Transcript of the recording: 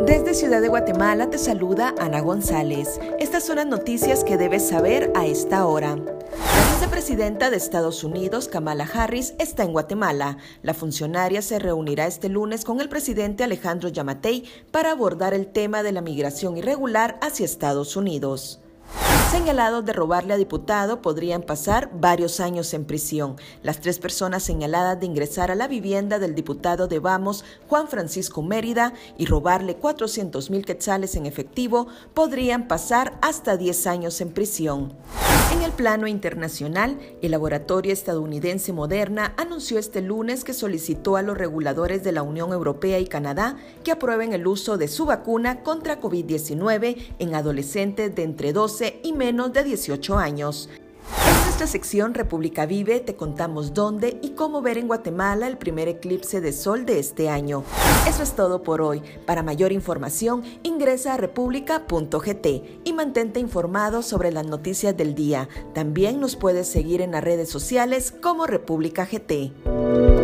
Desde Ciudad de Guatemala te saluda Ana González. Estas son las noticias que debes saber a esta hora. La vicepresidenta de Estados Unidos, Kamala Harris, está en Guatemala. La funcionaria se reunirá este lunes con el presidente Alejandro Yamatei para abordar el tema de la migración irregular hacia Estados Unidos señalados de robarle a diputado podrían pasar varios años en prisión. Las tres personas señaladas de ingresar a la vivienda del diputado de Vamos, Juan Francisco Mérida, y robarle 400 mil quetzales en efectivo podrían pasar hasta 10 años en prisión. En el plano internacional, el laboratorio estadounidense Moderna anunció este lunes que solicitó a los reguladores de la Unión Europea y Canadá que aprueben el uso de su vacuna contra COVID-19 en adolescentes de entre 12 y menos de 18 años. En nuestra sección República Vive te contamos dónde y cómo ver en Guatemala el primer eclipse de sol de este año. Eso es todo por hoy. Para mayor información ingresa a república.gt y mantente informado sobre las noticias del día. También nos puedes seguir en las redes sociales como República GT.